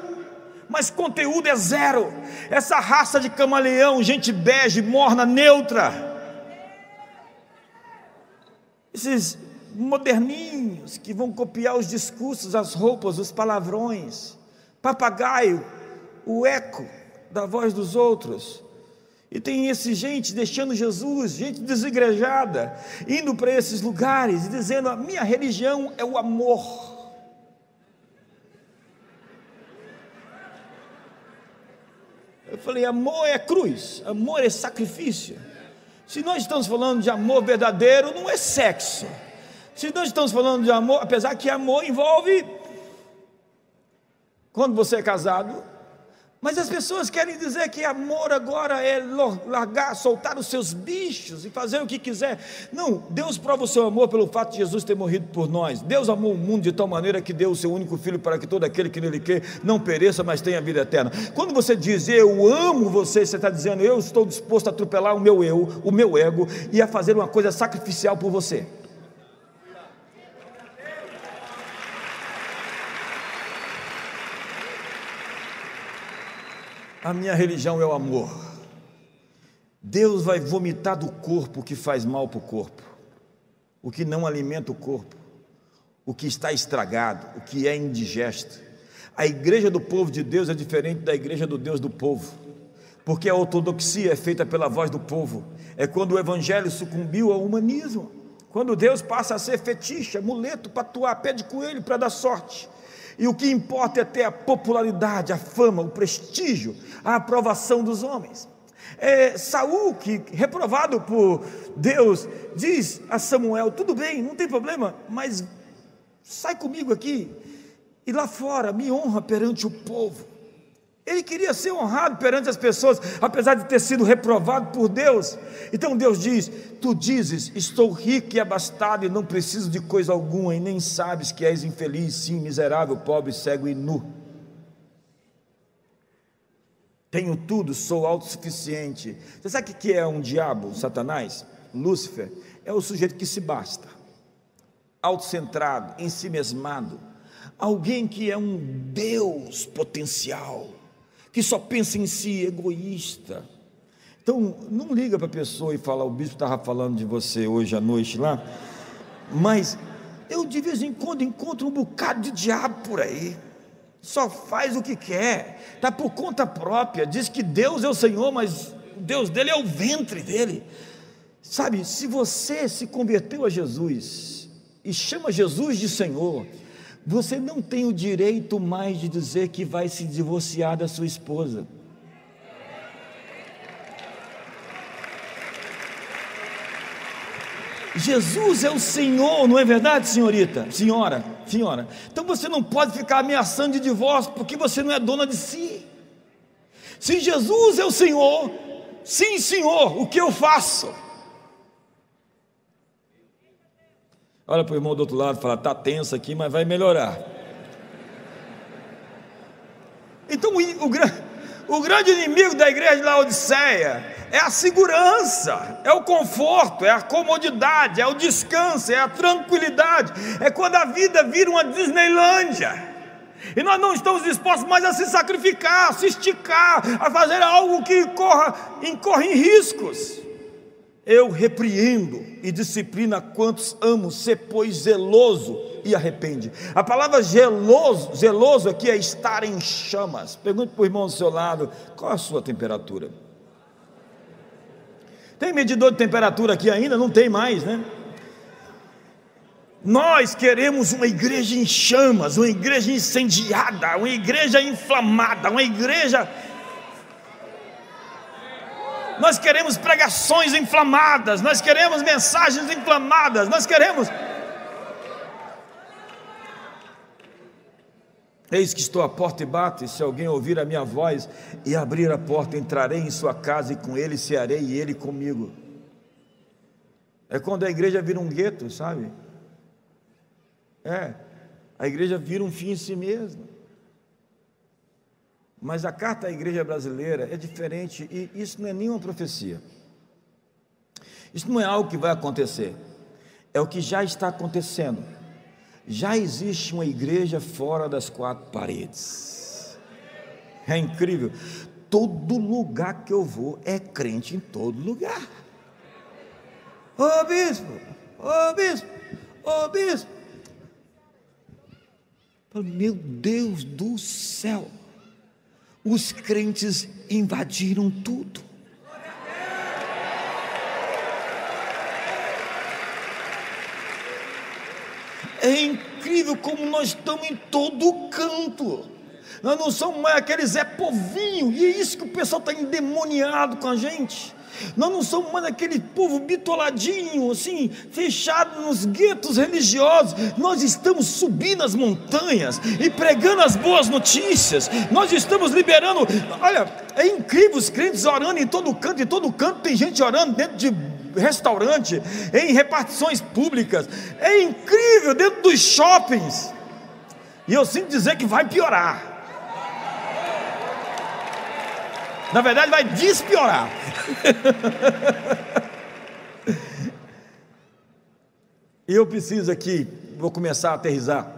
Speaker 1: mas conteúdo é zero. Essa raça de camaleão, gente bege, morna, neutra. Esses moderninhos que vão copiar os discursos, as roupas, os palavrões, papagaio, o eco da voz dos outros e tem esse gente deixando Jesus, gente desigrejada, indo para esses lugares e dizendo: a minha religião é o amor. Eu falei: amor é cruz, amor é sacrifício. Se nós estamos falando de amor verdadeiro, não é sexo. Se nós estamos falando de amor, apesar que amor envolve. Quando você é casado, mas as pessoas querem dizer que amor agora é largar, soltar os seus bichos e fazer o que quiser. Não, Deus prova o seu amor pelo fato de Jesus ter morrido por nós. Deus amou o mundo de tal maneira que deu o seu único filho para que todo aquele que nele quer não pereça, mas tenha vida eterna. Quando você diz eu amo você, você está dizendo eu estou disposto a atropelar o meu eu, o meu ego e a fazer uma coisa sacrificial por você. A minha religião é o amor. Deus vai vomitar do corpo o que faz mal para o corpo, o que não alimenta o corpo, o que está estragado, o que é indigesto. A igreja do povo de Deus é diferente da igreja do Deus do povo, porque a ortodoxia é feita pela voz do povo. É quando o evangelho sucumbiu ao humanismo, quando Deus passa a ser fetiche, amuleto para atuar, pé de coelho para dar sorte. E o que importa é ter a popularidade, a fama, o prestígio, a aprovação dos homens. É, Saul, que reprovado por Deus, diz a Samuel: tudo bem, não tem problema, mas sai comigo aqui e lá fora me honra perante o povo. Ele queria ser honrado perante as pessoas, apesar de ter sido reprovado por Deus. Então Deus diz: Tu dizes, estou rico e abastado e não preciso de coisa alguma, e nem sabes que és infeliz, sim, miserável, pobre, cego e nu. Tenho tudo, sou autossuficiente. Você sabe o que é um diabo, Satanás? Lúcifer é o sujeito que se basta, autocentrado, em si mesmado, alguém que é um Deus potencial que só pensa em si, egoísta. Então, não liga para a pessoa e fala, o bispo estava falando de você hoje à noite lá, mas eu de vez em quando encontro um bocado de diabo por aí, só faz o que quer, está por conta própria, diz que Deus é o Senhor, mas o Deus dele é o ventre dele. Sabe, se você se converteu a Jesus e chama Jesus de Senhor, você não tem o direito mais de dizer que vai se divorciar da sua esposa. Jesus é o Senhor, não é verdade, senhorita? Senhora, senhora. Então você não pode ficar ameaçando de divórcio porque você não é dona de si. Se Jesus é o Senhor, sim, Senhor, o que eu faço? Olha para o irmão do outro lado e fala: está tenso aqui, mas vai melhorar. Então, o, o, o grande inimigo da igreja de Laodiceia é a segurança, é o conforto, é a comodidade, é o descanso, é a tranquilidade, é quando a vida vira uma Disneylândia. E nós não estamos dispostos mais a se sacrificar, a se esticar, a fazer algo que corra, incorre em riscos. Eu repreendo e disciplina quantos amo, ser pois zeloso
Speaker 2: e arrepende. A palavra zeloso, zeloso aqui é estar em chamas. Pergunte para o irmão do seu lado: qual a sua temperatura? Tem medidor de temperatura aqui ainda? Não tem mais, né? Nós queremos uma igreja em chamas, uma igreja incendiada, uma igreja inflamada, uma igreja. Nós queremos pregações inflamadas, nós queremos mensagens inflamadas, nós queremos. Eis que estou à porta e bato, e se alguém ouvir a minha voz e abrir a porta, entrarei em sua casa e com ele cearei e ele comigo. É quando a igreja vira um gueto, sabe? É, a igreja vira um fim em si mesma. Mas a carta à igreja brasileira é diferente e isso não é nenhuma profecia. Isso não é algo que vai acontecer, é o que já está acontecendo. Já existe uma igreja fora das quatro paredes. É incrível. Todo lugar que eu vou é crente em todo lugar. Ô oh, bispo, ô oh, bispo, ô oh, bispo. Meu Deus do céu, os crentes invadiram tudo. É incrível como nós estamos em todo canto. Nós não somos mais aquele Zé Povinho, e é isso que o pessoal está endemoniado com a gente. Nós não somos mais aquele povo bitoladinho, assim, fechado nos guetos religiosos. Nós estamos subindo as montanhas e pregando as boas notícias. Nós estamos liberando. Olha, é incrível os crentes orando em todo canto, em todo canto tem gente orando dentro de restaurante, em repartições públicas. É incrível dentro dos shoppings. E eu sinto dizer que vai piorar. Na verdade, vai despiorar. Eu preciso aqui, vou começar a aterrizar,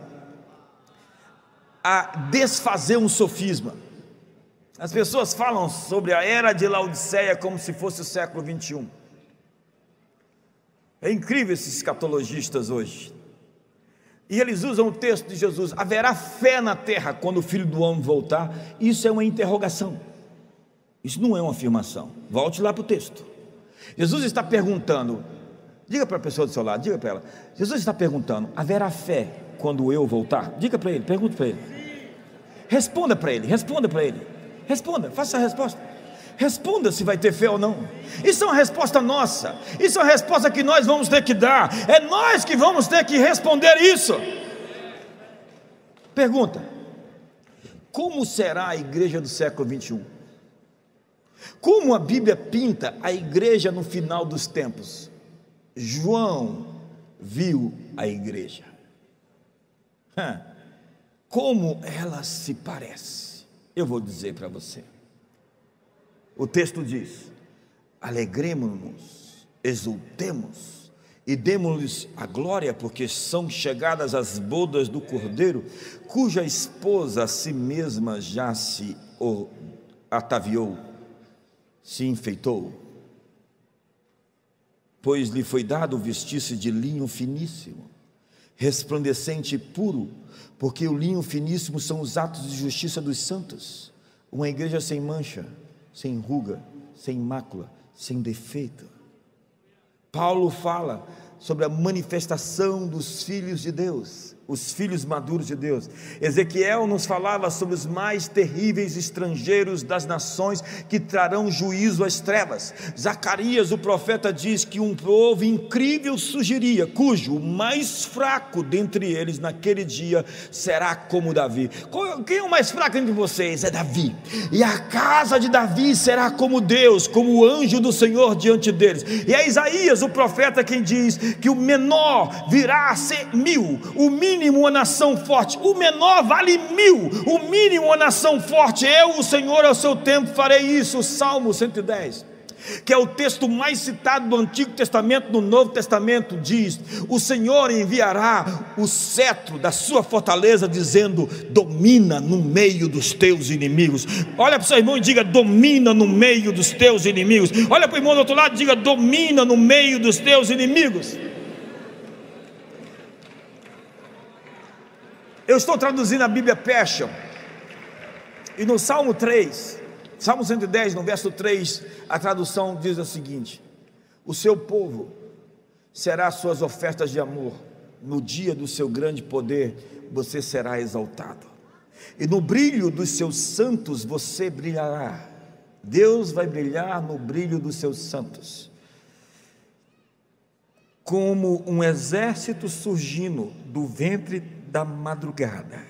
Speaker 2: a desfazer um sofisma. As pessoas falam sobre a era de Laodiceia como se fosse o século 21. É incrível esses escatologistas hoje. E eles usam o texto de Jesus: haverá fé na terra quando o filho do homem voltar. Isso é uma interrogação. Isso não é uma afirmação. Volte lá para o texto. Jesus está perguntando, diga para a pessoa do seu lado, diga para ela. Jesus está perguntando: haverá fé quando eu voltar? Diga para ele, pergunte para ele. Responda para ele, responda para ele. Responda, faça a resposta. Responda se vai ter fé ou não. Isso é uma resposta nossa. Isso é uma resposta que nós vamos ter que dar. É nós que vamos ter que responder isso. Pergunta: Como será a igreja do século 21? Como a Bíblia pinta a igreja no final dos tempos? João viu a igreja. Como ela se parece? Eu vou dizer para você. O texto diz: alegremos-nos, exultemos e demos-lhes a glória, porque são chegadas as bodas do cordeiro, cuja esposa a si mesma já se ataviou se enfeitou, pois lhe foi dado vestir-se de linho finíssimo, resplandecente e puro, porque o linho finíssimo são os atos de justiça dos santos. Uma igreja sem mancha, sem ruga, sem mácula, sem defeito. Paulo fala sobre a manifestação dos filhos de Deus os filhos maduros de Deus. Ezequiel nos falava sobre os mais terríveis estrangeiros das nações que trarão juízo às trevas. Zacarias, o profeta, diz que um povo incrível surgiria, cujo mais fraco dentre eles naquele dia será como Davi. Quem é o mais fraco entre vocês? É Davi. E a casa de Davi será como Deus, como o anjo do Senhor diante deles. E é Isaías, o profeta, quem diz que o menor virá a ser mil, o mínimo mínimo uma nação forte, o menor vale mil, o mínimo uma nação forte. Eu, o Senhor, ao seu tempo farei isso. Salmo 110 que é o texto mais citado do Antigo Testamento, do Novo Testamento, diz: O Senhor enviará o cetro da sua fortaleza, dizendo: Domina no meio dos teus inimigos. Olha para o seu irmão e diga: Domina no meio dos teus inimigos. Olha para o irmão do outro lado e diga: Domina no meio dos teus inimigos. Eu estou traduzindo a Bíblia Passion. E no Salmo 3, Salmo 110, no verso 3, a tradução diz o seguinte: O seu povo será suas ofertas de amor, no dia do seu grande poder você será exaltado, e no brilho dos seus santos você brilhará. Deus vai brilhar no brilho dos seus santos, como um exército surgindo do ventre da madrugada,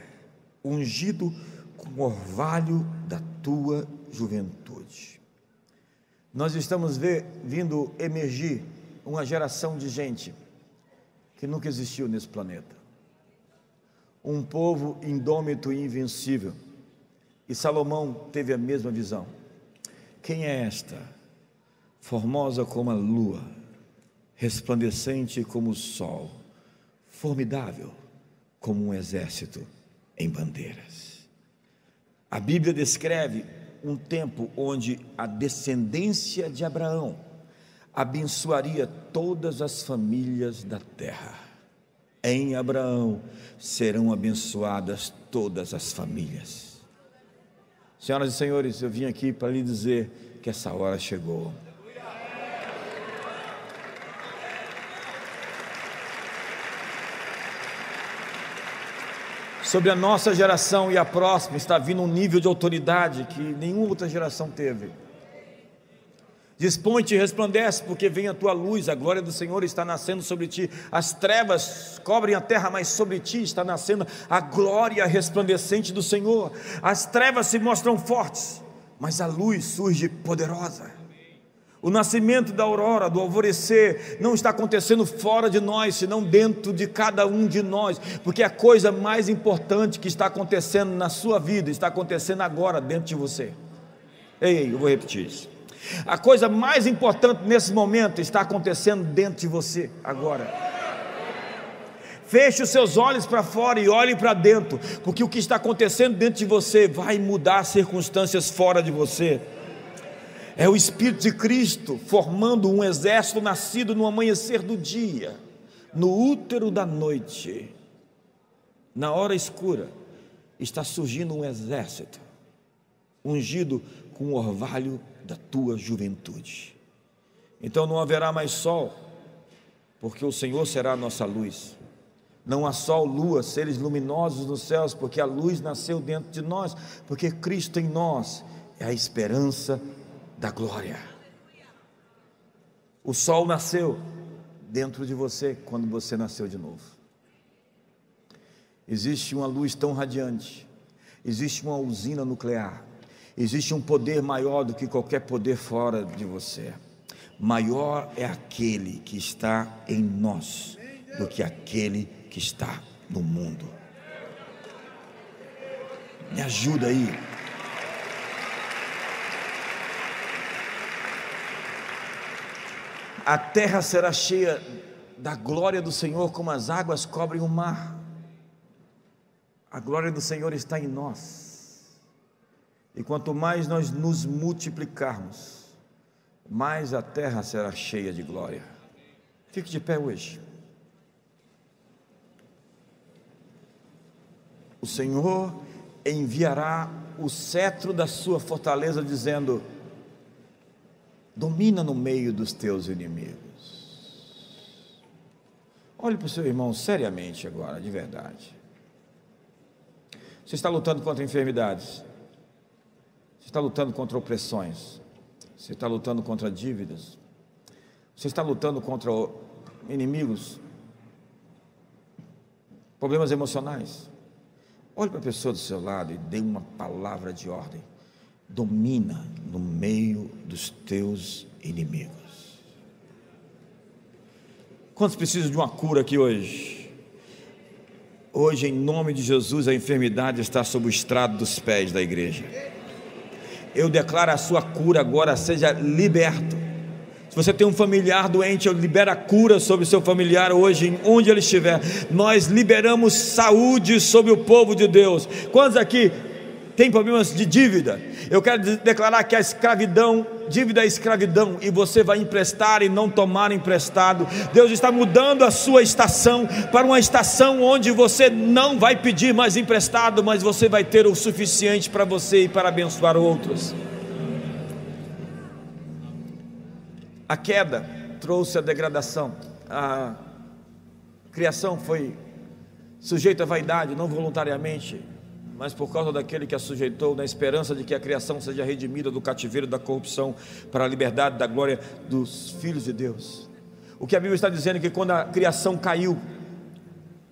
Speaker 2: ungido com o orvalho da tua juventude. Nós estamos ver, vindo emergir uma geração de gente que nunca existiu nesse planeta. Um povo indômito e invencível. E Salomão teve a mesma visão. Quem é esta? Formosa como a lua, resplandecente como o sol, formidável como um exército em bandeiras. A Bíblia descreve um tempo onde a descendência de Abraão abençoaria todas as famílias da terra. Em Abraão serão abençoadas todas as famílias. Senhoras e senhores, eu vim aqui para lhe dizer que essa hora chegou. Sobre a nossa geração e a próxima está vindo um nível de autoridade que nenhuma outra geração teve. Dispõe-te e resplandece, porque vem a tua luz, a glória do Senhor está nascendo sobre ti. As trevas cobrem a terra, mas sobre ti está nascendo a glória resplandecente do Senhor. As trevas se mostram fortes, mas a luz surge poderosa. O nascimento da aurora, do alvorecer, não está acontecendo fora de nós, senão dentro de cada um de nós, porque a coisa mais importante que está acontecendo na sua vida está acontecendo agora dentro de você. Ei, eu vou repetir isso. A coisa mais importante nesse momento está acontecendo dentro de você agora. Feche os seus olhos para fora e olhe para dentro, porque o que está acontecendo dentro de você vai mudar circunstâncias fora de você. É o Espírito de Cristo formando um exército nascido no amanhecer do dia, no útero da noite, na hora escura, está surgindo um exército, ungido com o orvalho da tua juventude. Então não haverá mais sol, porque o Senhor será a nossa luz. Não há sol, lua, seres luminosos nos céus, porque a luz nasceu dentro de nós, porque Cristo em nós é a esperança da glória. O sol nasceu dentro de você quando você nasceu de novo. Existe uma luz tão radiante, existe uma usina nuclear Existe um poder maior do que qualquer poder fora de você. Maior é aquele que está em nós do que aquele que está no mundo. Me ajuda aí. A terra será cheia da glória do Senhor como as águas cobrem o mar. A glória do Senhor está em nós. E quanto mais nós nos multiplicarmos, mais a terra será cheia de glória. Fique de pé hoje. O Senhor enviará o cetro da sua fortaleza, dizendo: domina no meio dos teus inimigos. Olhe para o seu irmão seriamente agora, de verdade. Você está lutando contra enfermidades. Você está lutando contra opressões. Você está lutando contra dívidas. Você está lutando contra inimigos. Problemas emocionais. Olhe para a pessoa do seu lado e dê uma palavra de ordem. Domina no meio dos teus inimigos. Quantos precisam de uma cura aqui hoje? Hoje, em nome de Jesus, a enfermidade está sob o estrado dos pés da igreja eu declaro a sua cura agora, seja liberto. Se você tem um familiar doente, eu libero a cura sobre o seu familiar hoje, onde ele estiver. Nós liberamos saúde sobre o povo de Deus. Quantos aqui tem problemas de dívida. Eu quero declarar que a escravidão, dívida é escravidão, e você vai emprestar e não tomar emprestado. Deus está mudando a sua estação para uma estação onde você não vai pedir mais emprestado, mas você vai ter o suficiente para você e para abençoar outros. A queda trouxe a degradação, a criação foi sujeita à vaidade, não voluntariamente, mas por causa daquele que a sujeitou, na esperança de que a criação seja redimida do cativeiro da corrupção para a liberdade da glória dos filhos de Deus. O que a Bíblia está dizendo é que quando a criação caiu,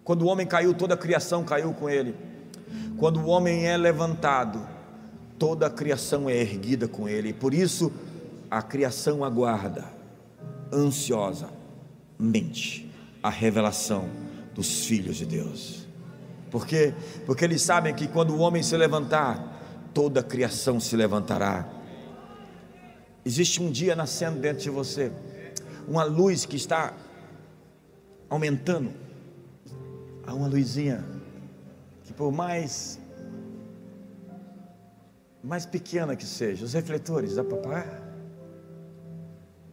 Speaker 2: quando o homem caiu, toda a criação caiu com ele. Quando o homem é levantado, toda a criação é erguida com ele. E por isso a criação aguarda, ansiosa, mente, a revelação dos filhos de Deus. Por quê? Porque eles sabem que quando o homem se levantar, toda a criação se levantará. Existe um dia nascendo dentro de você, uma luz que está aumentando. Há uma luzinha que por mais mais pequena que seja, os refletores, dá para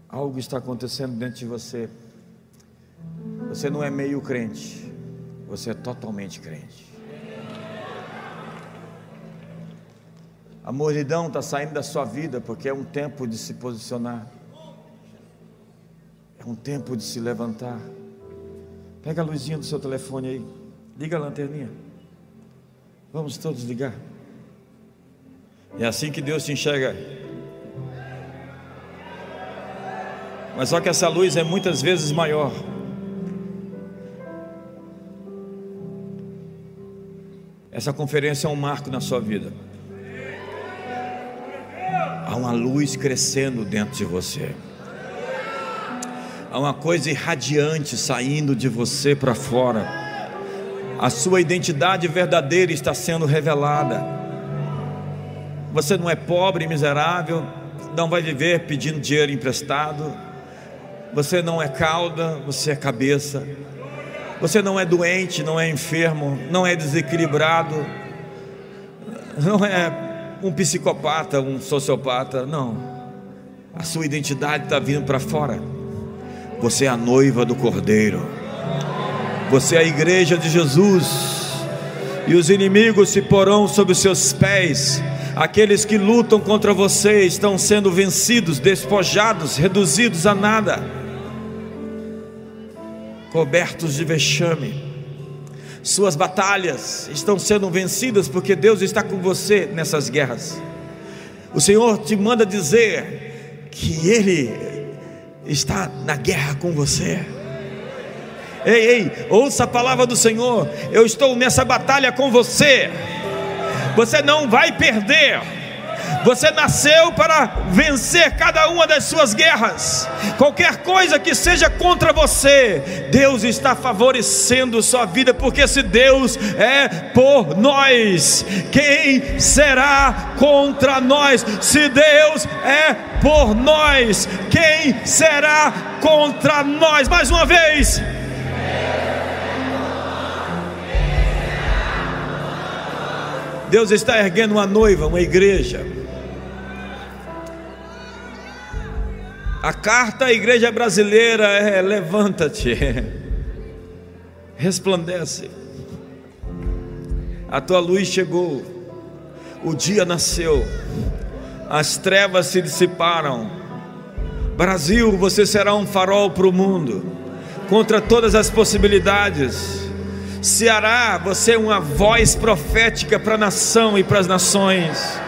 Speaker 2: Algo está acontecendo dentro de você. Você não é meio crente. Você é totalmente crente. A morridão está saindo da sua vida porque é um tempo de se posicionar. É um tempo de se levantar. Pega a luzinha do seu telefone aí. Liga a lanterninha. Vamos todos ligar. É assim que Deus te enxerga. Mas só que essa luz é muitas vezes maior. Essa conferência é um marco na sua vida. Há uma luz crescendo dentro de você. Há uma coisa irradiante saindo de você para fora. A sua identidade verdadeira está sendo revelada. Você não é pobre miserável, não vai viver pedindo dinheiro emprestado. Você não é cauda, você é cabeça. Você não é doente, não é enfermo, não é desequilibrado, não é um psicopata, um sociopata, não. A sua identidade está vindo para fora. Você é a noiva do Cordeiro. Você é a igreja de Jesus. E os inimigos se porão sob os seus pés. Aqueles que lutam contra você estão sendo vencidos, despojados, reduzidos a nada cobertos de vexame. Suas batalhas estão sendo vencidas porque Deus está com você nessas guerras. O Senhor te manda dizer que Ele está na guerra com você. Ei, ei, ouça a palavra do Senhor. Eu estou nessa batalha com você. Você não vai perder. Você nasceu para vencer cada uma das suas guerras. Qualquer coisa que seja contra você, Deus está favorecendo sua vida, porque se Deus é por nós, quem será contra nós? Se Deus é por nós, quem será contra nós? Mais uma vez. Deus está erguendo uma noiva, uma igreja A carta à igreja brasileira é: levanta-te, resplandece. A tua luz chegou, o dia nasceu, as trevas se dissiparam. Brasil, você será um farol para o mundo, contra todas as possibilidades. Ceará, você é uma voz profética para a nação e para as nações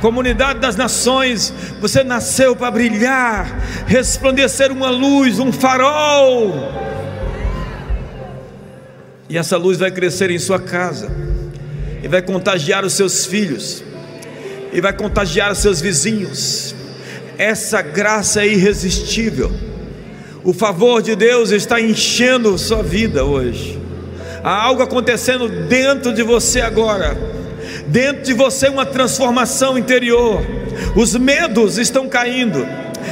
Speaker 2: comunidade das nações, você nasceu para brilhar, resplandecer uma luz, um farol. E essa luz vai crescer em sua casa, e vai contagiar os seus filhos, e vai contagiar os seus vizinhos. Essa graça é irresistível. O favor de Deus está enchendo sua vida hoje. Há algo acontecendo dentro de você agora dentro de você uma transformação interior. Os medos estão caindo,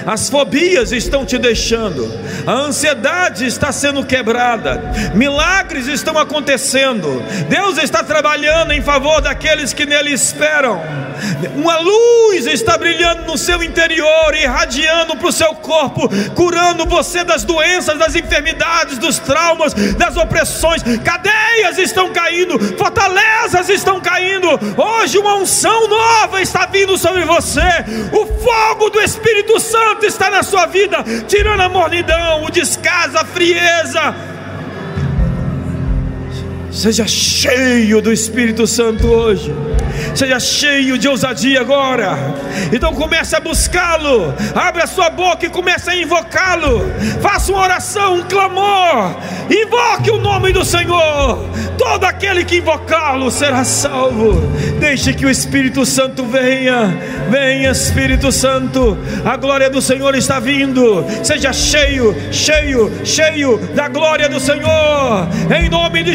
Speaker 2: as fobias estão te deixando, a ansiedade está sendo quebrada, milagres estão acontecendo, Deus está trabalhando em favor daqueles que nele esperam, uma luz está brilhando no seu interior, irradiando para o seu corpo, curando você das doenças, das enfermidades, dos traumas, das opressões, cadeias estão caindo, fortalezas estão caindo, hoje uma unção nova está vindo sobre você, o fogo do Espírito Santo está na sua vida, tirando a mornidão, o descaso, a frieza. Seja cheio do Espírito Santo hoje. Seja cheio de ousadia agora. Então comece a buscá-lo. Abre a sua boca e comece a invocá-lo. Faça uma oração, um clamor. Invoque o nome do Senhor. Todo aquele que invocá-lo será salvo. Deixe que o Espírito Santo venha. Venha, Espírito Santo. A glória do Senhor está vindo. Seja cheio, cheio, cheio da glória do Senhor. Em nome de